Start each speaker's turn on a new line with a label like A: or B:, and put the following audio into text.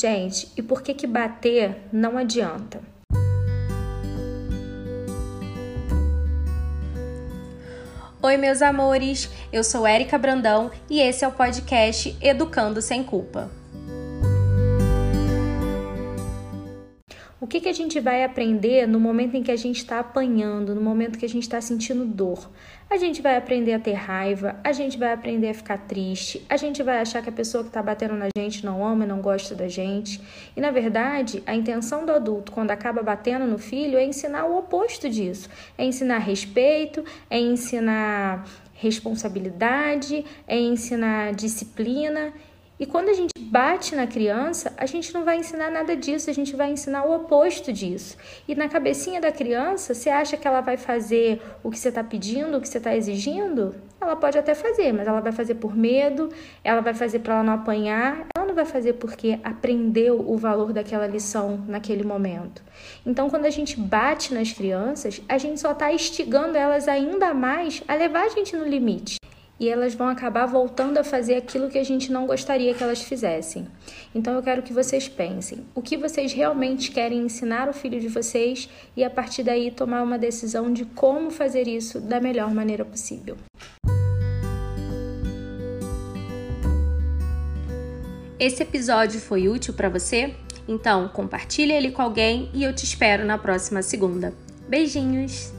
A: Gente, e por que que bater não adianta? Oi, meus amores. Eu sou Érica Brandão e esse é o podcast Educando sem Culpa. Que, que a gente vai aprender no momento em que a gente está apanhando, no momento que a gente está sentindo dor? A gente vai aprender a ter raiva, a gente vai aprender a ficar triste, a gente vai achar que a pessoa que está batendo na gente não ama, não gosta da gente. E na verdade, a intenção do adulto, quando acaba batendo no filho, é ensinar o oposto disso: é ensinar respeito, é ensinar responsabilidade, é ensinar disciplina. E quando a gente bate na criança, a gente não vai ensinar nada disso, a gente vai ensinar o oposto disso. E na cabecinha da criança, você acha que ela vai fazer o que você está pedindo, o que você está exigindo? Ela pode até fazer, mas ela vai fazer por medo, ela vai fazer para ela não apanhar, ela não vai fazer porque aprendeu o valor daquela lição naquele momento. Então, quando a gente bate nas crianças, a gente só está instigando elas ainda mais a levar a gente no limite e elas vão acabar voltando a fazer aquilo que a gente não gostaria que elas fizessem. Então eu quero que vocês pensem o que vocês realmente querem ensinar o filho de vocês e a partir daí tomar uma decisão de como fazer isso da melhor maneira possível. Esse episódio foi útil para você? Então compartilhe ele com alguém e eu te espero na próxima segunda. Beijinhos!